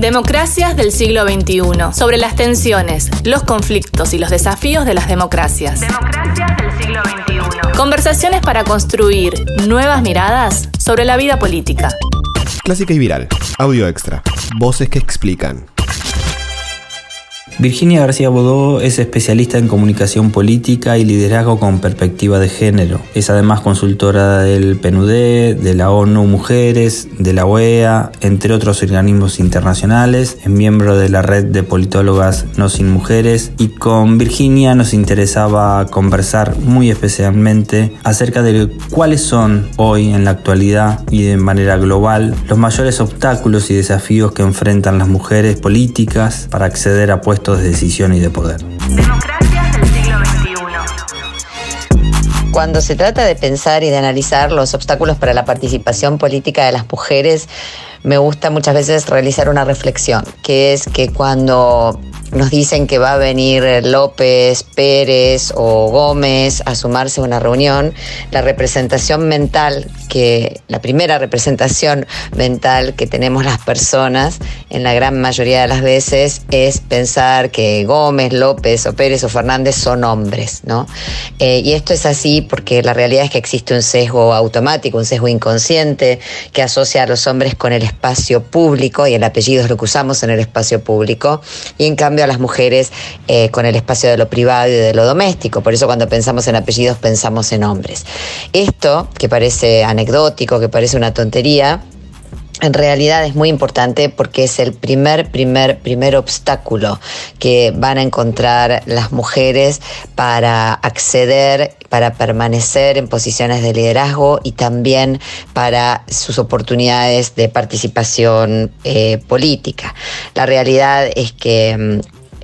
Democracias del siglo XXI. Sobre las tensiones, los conflictos y los desafíos de las democracias. Democracias del siglo XXI. Conversaciones para construir nuevas miradas sobre la vida política. Clásica y viral. Audio extra. Voces que explican. Virginia García Bodó es especialista en comunicación política y liderazgo con perspectiva de género. Es además consultora del PNUD, de la ONU Mujeres, de la OEA, entre otros organismos internacionales. Es miembro de la red de politólogas No Sin Mujeres y con Virginia nos interesaba conversar muy especialmente acerca de cuáles son hoy en la actualidad y de manera global los mayores obstáculos y desafíos que enfrentan las mujeres políticas para acceder a puestos de decisión y de poder. Democracias del siglo XXI. Cuando se trata de pensar y de analizar los obstáculos para la participación política de las mujeres, me gusta muchas veces realizar una reflexión, que es que cuando nos dicen que va a venir López, Pérez o Gómez a sumarse a una reunión, la representación mental que la primera representación mental que tenemos las personas en la gran mayoría de las veces es pensar que Gómez, López o Pérez o Fernández son hombres, ¿no? Eh, y esto es así porque la realidad es que existe un sesgo automático, un sesgo inconsciente que asocia a los hombres con el espacio público y el apellido es lo que usamos en el espacio público y en cambio a las mujeres eh, con el espacio de lo privado y de lo doméstico. Por eso cuando pensamos en apellidos pensamos en hombres. Esto, que parece anecdótico, que parece una tontería, en realidad es muy importante porque es el primer, primer, primer obstáculo que van a encontrar las mujeres para acceder, para permanecer en posiciones de liderazgo y también para sus oportunidades de participación eh, política. La realidad es que mm,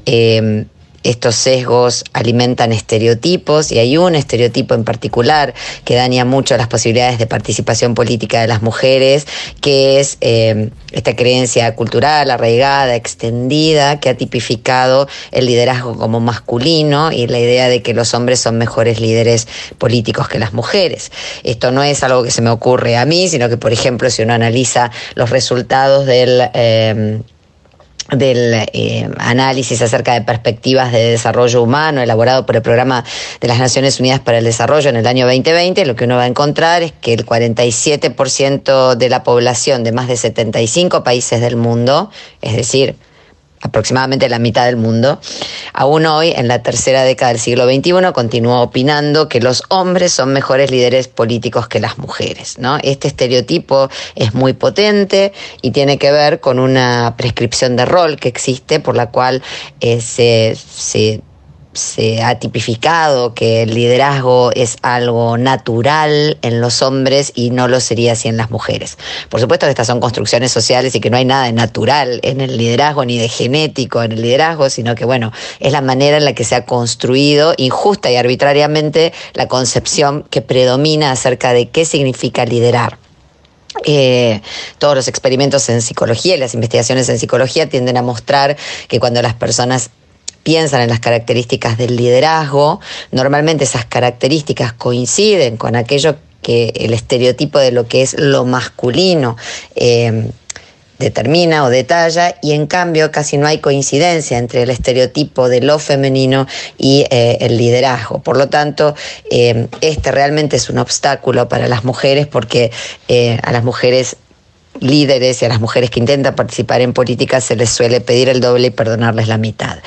eh, estos sesgos alimentan estereotipos y hay un estereotipo en particular que daña mucho las posibilidades de participación política de las mujeres, que es eh, esta creencia cultural arraigada, extendida, que ha tipificado el liderazgo como masculino y la idea de que los hombres son mejores líderes políticos que las mujeres. Esto no es algo que se me ocurre a mí, sino que, por ejemplo, si uno analiza los resultados del... Eh, del eh, análisis acerca de perspectivas de desarrollo humano elaborado por el Programa de las Naciones Unidas para el Desarrollo en el año 2020, lo que uno va a encontrar es que el 47% de la población de más de 75 países del mundo, es decir, aproximadamente la mitad del mundo, aún hoy, en la tercera década del siglo XXI, continúa opinando que los hombres son mejores líderes políticos que las mujeres. ¿no? Este estereotipo es muy potente y tiene que ver con una prescripción de rol que existe por la cual eh, se, se se ha tipificado que el liderazgo es algo natural en los hombres y no lo sería así en las mujeres. Por supuesto que estas son construcciones sociales y que no hay nada de natural en el liderazgo ni de genético en el liderazgo, sino que bueno, es la manera en la que se ha construido injusta y arbitrariamente la concepción que predomina acerca de qué significa liderar. Eh, todos los experimentos en psicología y las investigaciones en psicología tienden a mostrar que cuando las personas piensan en las características del liderazgo, normalmente esas características coinciden con aquello que el estereotipo de lo que es lo masculino eh, determina o detalla y en cambio casi no hay coincidencia entre el estereotipo de lo femenino y eh, el liderazgo. Por lo tanto, eh, este realmente es un obstáculo para las mujeres porque a las mujeres líderes y a las mujeres que intentan participar en política se les suele pedir el doble y perdonarles la mitad.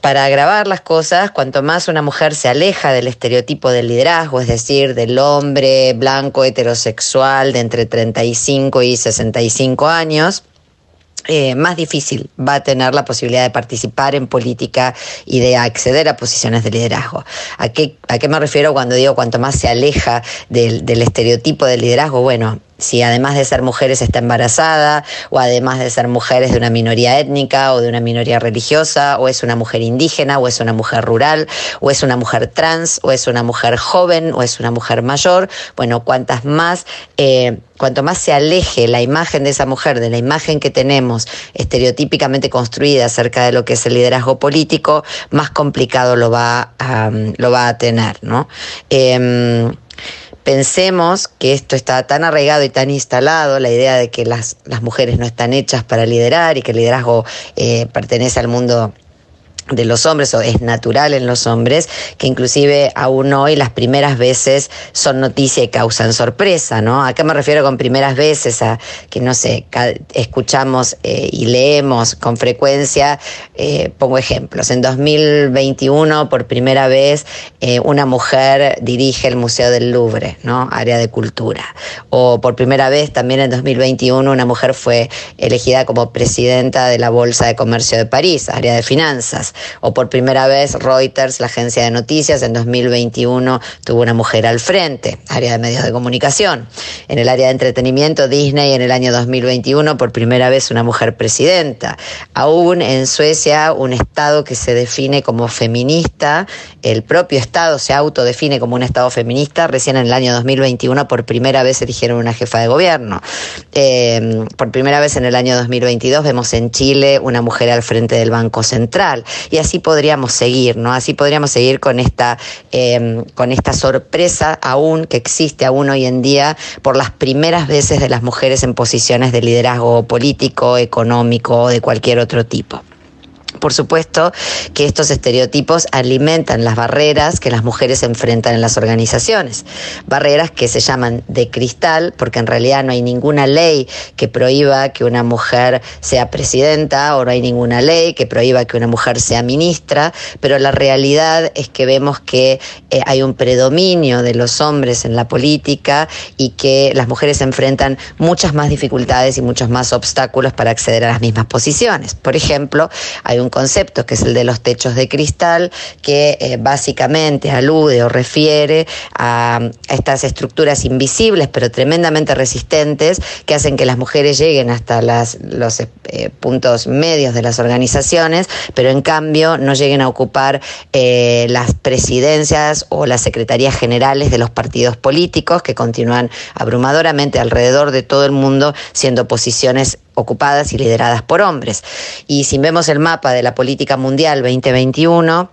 Para agravar las cosas, cuanto más una mujer se aleja del estereotipo del liderazgo, es decir, del hombre blanco heterosexual de entre 35 y 65 años, eh, más difícil va a tener la posibilidad de participar en política y de acceder a posiciones de liderazgo. ¿A qué, a qué me refiero cuando digo cuanto más se aleja del, del estereotipo del liderazgo? Bueno, si además de ser mujeres está embarazada, o además de ser mujeres de una minoría étnica o de una minoría religiosa, o es una mujer indígena, o es una mujer rural, o es una mujer trans, o es una mujer joven, o es una mujer mayor. Bueno, cuantas más, eh, cuanto más se aleje la imagen de esa mujer de la imagen que tenemos estereotípicamente construida acerca de lo que es el liderazgo político, más complicado lo va a, lo va a tener, ¿no? Em, pensemos que esto está tan arraigado y tan instalado, la idea de que las, las mujeres no están hechas para liderar y que el liderazgo eh, pertenece al mundo de los hombres o es natural en los hombres, que inclusive aún hoy las primeras veces son noticia y causan sorpresa, ¿no? ¿A qué me refiero con primeras veces? A que, no sé, escuchamos eh, y leemos con frecuencia, eh, pongo ejemplos, en 2021 por primera vez eh, una mujer dirige el Museo del Louvre, ¿no? Área de cultura. O por primera vez también en 2021 una mujer fue elegida como presidenta de la Bolsa de Comercio de París, área de finanzas o por primera vez Reuters, la agencia de noticias, en 2021 tuvo una mujer al frente, área de medios de comunicación. En el área de entretenimiento, Disney en el año 2021 por primera vez una mujer presidenta. Aún en Suecia, un Estado que se define como feminista, el propio Estado se autodefine como un Estado feminista, recién en el año 2021 por primera vez eligieron una jefa de gobierno. Eh, por primera vez en el año 2022 vemos en Chile una mujer al frente del Banco Central y así podríamos seguir, ¿no? Así podríamos seguir con esta, em, con esta sorpresa aún que existe aún hoy en día por las primeras veces de las mujeres en posiciones de liderazgo político, económico o de cualquier otro tipo. Por supuesto que estos estereotipos alimentan las barreras que las mujeres enfrentan en las organizaciones. Barreras que se llaman de cristal, porque en realidad no hay ninguna ley que prohíba que una mujer sea presidenta o no hay ninguna ley que prohíba que una mujer sea ministra, pero la realidad es que vemos que eh, hay un predominio de los hombres en la política y que las mujeres enfrentan muchas más dificultades y muchos más obstáculos para acceder a las mismas posiciones. Por ejemplo, hay un concepto que es el de los techos de cristal, que eh, básicamente alude o refiere a, estas estructuras invisibles pero tremendamente resistentes que hacen que las mujeres lleguen hasta las, los eh, puntos medios de las organizaciones, pero en cambio no lleguen a ocupar eh, las presidencias o las secretarías generales de los partidos políticos que continúan abrumadoramente alrededor de todo el mundo siendo posiciones ocupadas y lideradas por hombres. Y si vemos el mapa de la política mundial 2021,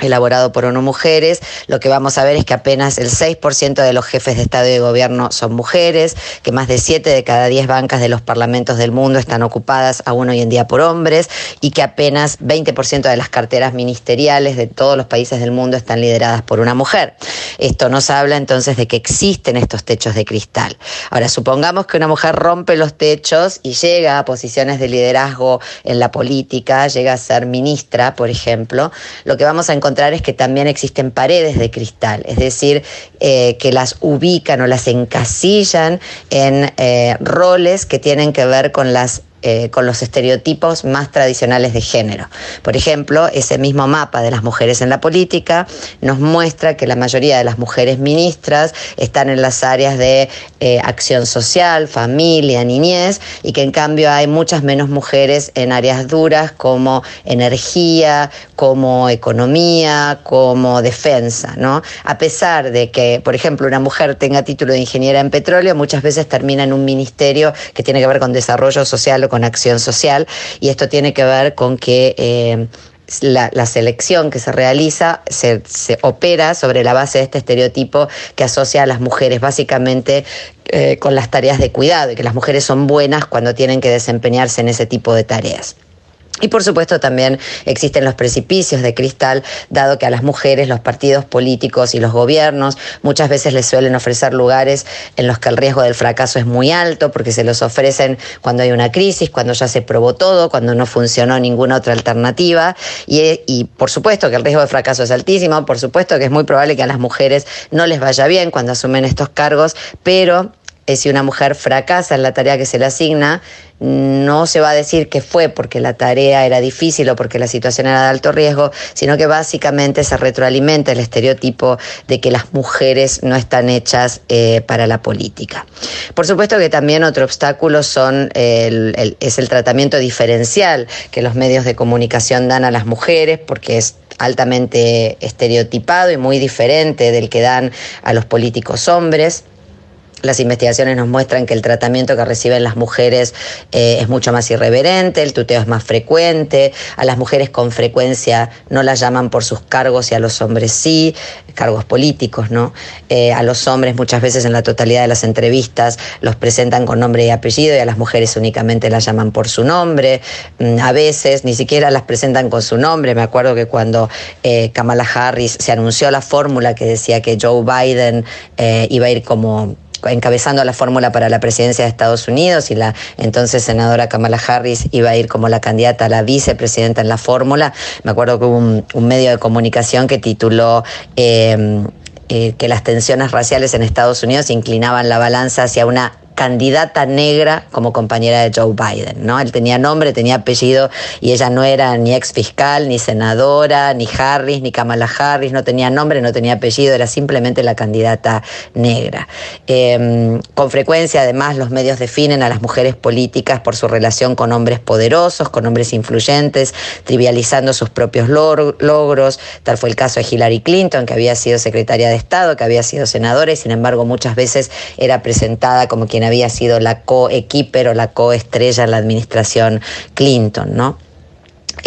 elaborado por ONU Mujeres, lo que vamos a ver es que apenas el 6% de los jefes de Estado y de Gobierno son mujeres, que más de 7 de cada 10 bancas de los parlamentos del mundo están ocupadas aún hoy en día por hombres y que apenas 20% de las carteras ministeriales de todos los países del mundo están lideradas por una mujer. Esto nos habla entonces de que existen estos techos de cristal. Ahora, supongamos que una mujer rompe los techos y llega a posiciones de liderazgo en la política, llega a ser ministra, por ejemplo, lo que vamos a encontrar es que también existen paredes de cristal, es decir, eh, que las ubican o las encasillan en eh, roles que tienen que ver con las eh, con los estereotipos más tradicionales de género. Por ejemplo, ese mismo mapa de las mujeres en la política nos muestra que la mayoría de las mujeres ministras están en las áreas de eh, acción social, familia, niñez, y que en cambio hay muchas menos mujeres en áreas duras como energía, como economía, como defensa, ¿no? A pesar de que, por ejemplo, una mujer tenga título de ingeniera en petróleo, muchas veces termina en un ministerio que tiene que ver con desarrollo social o con acción social y esto tiene que ver con que eh, la, selección que se realiza se, opera sobre la base de este estereotipo que asocia a las mujeres básicamente eh, con las tareas de cuidado y que las mujeres son buenas cuando tienen que desempeñarse en ese tipo de tareas. Y por supuesto también existen los precipicios de cristal, dado que a las mujeres los partidos políticos y los gobiernos muchas veces les suelen ofrecer lugares en los que el riesgo del fracaso es muy alto, porque se los ofrecen cuando hay una crisis, cuando ya se probó todo, cuando no funcionó ninguna otra alternativa. Y, y por supuesto que el riesgo de fracaso es altísimo, por supuesto que es muy probable que a las mujeres no les vaya bien cuando asumen estos cargos, pero si una mujer fracasa en la tarea que se le asigna, no se va a decir que fue porque la tarea era difícil o porque la situación era de alto riesgo, sino que básicamente se retroalimenta el estereotipo de que las mujeres no están hechas eh, para la política. Por supuesto que también otro obstáculo son es el tratamiento diferencial que los medios de comunicación dan a las mujeres, porque es altamente estereotipado y muy diferente del que dan a los políticos hombres. Las investigaciones nos muestran que el tratamiento que reciben las mujeres eh, es mucho más irreverente, el tuteo es más frecuente, a las mujeres con frecuencia no las llaman por sus cargos y a los hombres sí, cargos políticos, ¿no? Eh, a los hombres muchas veces en la totalidad de las entrevistas los presentan con nombre y apellido y a las mujeres únicamente las llaman por su nombre, mm, a veces ni siquiera las presentan con su nombre, me acuerdo que cuando eh, Kamala Harris se anunció la fórmula que decía que Joe Biden iba a ir como encabezando la fórmula para la presidencia de Estados Unidos y la entonces senadora Kamala Harris iba a ir como la candidata a la vicepresidenta en la fórmula. Me acuerdo que hubo un, medio de comunicación que tituló... Em, eh, que las tensiones raciales en Estados Unidos inclinaban la balanza hacia una candidata negra como compañera de Joe Biden, ¿no? Él tenía nombre, tenía apellido y ella no era ni ex fiscal, ni senadora, ni Harris, ni Kamala Harris, no tenía nombre, no tenía apellido, era simplemente la candidata negra. Em, con frecuencia, además, los medios definen a las mujeres políticas por su relación con hombres poderosos, con hombres influyentes, trivializando sus propios logros. Tal fue el caso de Hillary Clinton, que había sido secretaria de Estado, que había sido senadora y sin embargo muchas veces era presentada como quien había sido la co-equiper o la co-estrella en la administración Clinton, ¿no?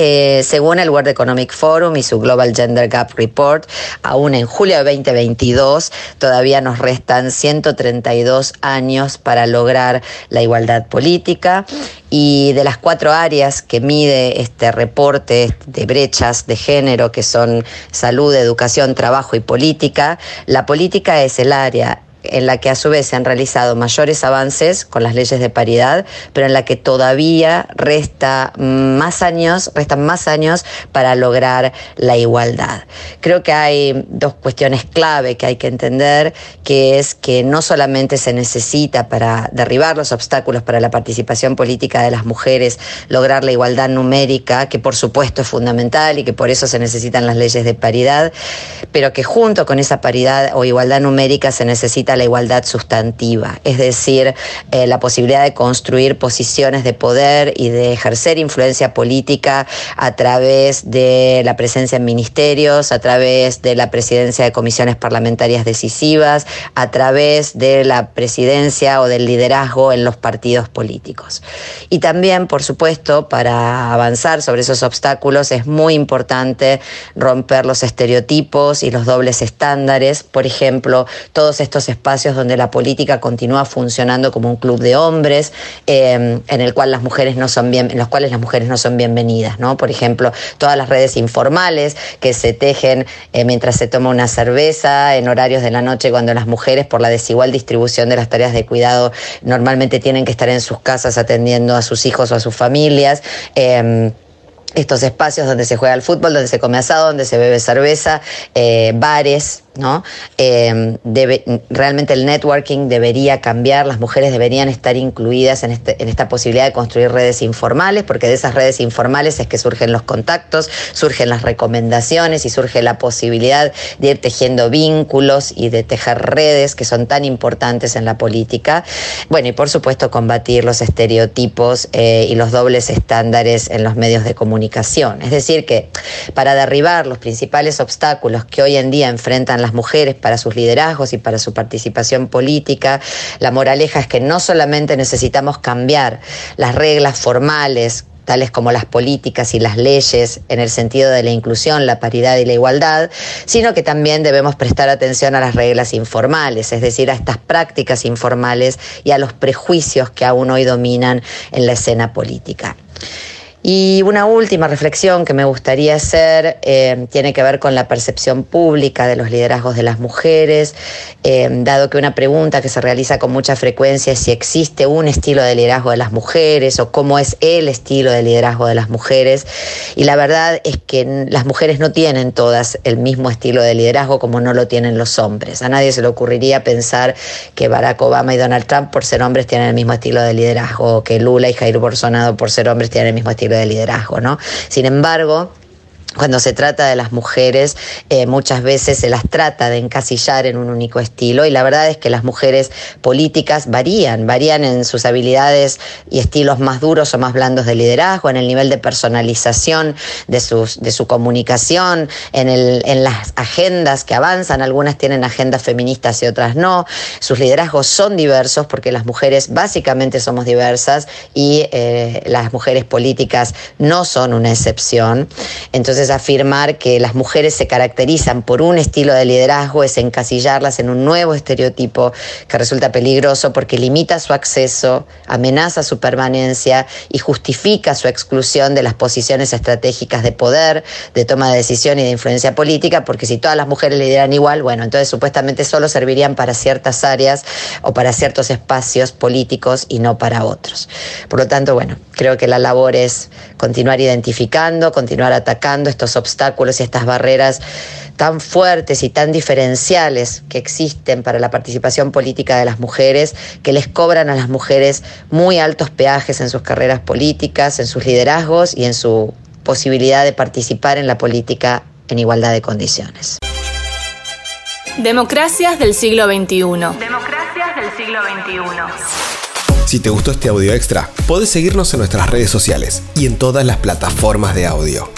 Eh, según el World Economic Forum y su Global Gender Gap Report, aún en julio de 2022 todavía nos restan 132 años para lograr la igualdad política y de las cuatro áreas que mide este reporte de brechas de género, que son salud, educación, trabajo y política, la política es el área en la que a su vez se han realizado mayores avances con las leyes de paridad, pero en la que todavía resta más años, restan más años para lograr la igualdad. Creo que hay dos cuestiones clave que hay que entender, que es que no solamente se necesita para derribar los obstáculos para la participación política de las mujeres, lograr la igualdad numérica, que por supuesto es fundamental y que por eso se necesitan las leyes de paridad, pero que junto con esa paridad o igualdad numérica se necesita la igualdad sustantiva, es decir, eh, la posibilidad de construir posiciones de poder y de ejercer influencia política a través de la presencia en ministerios, a través de la presidencia de comisiones parlamentarias decisivas, a través de la presidencia o del liderazgo en los partidos políticos. Y también, por supuesto, para avanzar sobre esos obstáculos es muy importante romper los estereotipos y los dobles estándares, por ejemplo, todos estos espacios donde la política continúa funcionando como un club de hombres, em, en el cual las mujeres no son bien, en los cuales las mujeres no son bienvenidas, ¿no? Por ejemplo, todas las redes informales que se tejen eh, mientras se toma una cerveza, en horarios de la noche, cuando las mujeres, por la desigual distribución de las tareas de cuidado, normalmente tienen que estar en sus casas atendiendo a sus hijos o a sus familias. Em, estos espacios donde se juega el fútbol, donde se come asado, donde se bebe cerveza, eh, bares, ¿no? Eh, realmente el networking debería cambiar, las mujeres deberían estar incluidas en, este, en, esta posibilidad de construir redes informales, porque de esas redes informales es que surgen los contactos, surgen las recomendaciones y surge la posibilidad de ir tejiendo vínculos y de tejer redes que son tan importantes en la política. Bueno, y por supuesto combatir los estereotipos eh, y los dobles estándares en los medios de comunicación. Es decir, que para derribar los principales obstáculos que hoy en día enfrentan las mujeres para sus liderazgos y para su participación política. La moraleja es que no solamente necesitamos cambiar las reglas formales tales como las políticas y las leyes en el sentido de la inclusión, la paridad y la igualdad, sino que también debemos prestar atención a las reglas informales, es decir, a estas prácticas informales y a los prejuicios que aún hoy dominan en la escena política. Y una última reflexión que me gustaría hacer eh, tiene que ver con la percepción pública de los liderazgos de las mujeres, eh, dado que una pregunta que se realiza con mucha frecuencia es si existe un estilo de liderazgo de las mujeres o cómo es el estilo de liderazgo de las mujeres. Y la verdad es que las mujeres no tienen todas el mismo estilo de liderazgo como no lo tienen los hombres. A nadie se le ocurriría pensar que Barack Obama y Donald Trump por ser hombres tienen el mismo estilo de liderazgo, que Lula y Jair Bolsonaro por ser hombres tienen el mismo estilo de liderazgo, ¿no? Sin embargo, cuando se trata de las mujeres, eh, muchas veces se las trata de encasillar en un único estilo y la verdad es que las mujeres políticas varían, varían en sus habilidades y estilos más duros o más blandos de liderazgo, en el nivel de personalización de, sus, de su comunicación, en, el, en las agendas que avanzan, algunas tienen agendas feministas y otras no, sus liderazgos son diversos porque las mujeres básicamente somos diversas y eh, las mujeres políticas no son una excepción. Entonces, afirmar que las mujeres se caracterizan por un estilo de liderazgo es encasillarlas en un nuevo estereotipo que resulta peligroso porque limita su acceso, amenaza su permanencia y justifica su exclusión de las posiciones estratégicas de poder, de toma de decisión y de influencia política, porque si todas las mujeres lideran igual, bueno, entonces supuestamente solo servirían para ciertas áreas o para ciertos espacios políticos y no para otros. Por lo tanto, bueno, creo que la labor es continuar identificando, continuar atacando estos obstáculos y estas barreras tan fuertes y tan diferenciales que existen para la participación política de las mujeres, que les cobran a las mujeres muy altos peajes en sus carreras políticas, en sus liderazgos y en su posibilidad de participar en la política en igualdad de condiciones. Democracias del siglo XXI. Democracias del siglo XXI. Si te gustó este audio extra, podés seguirnos en nuestras redes sociales y en todas las plataformas de audio.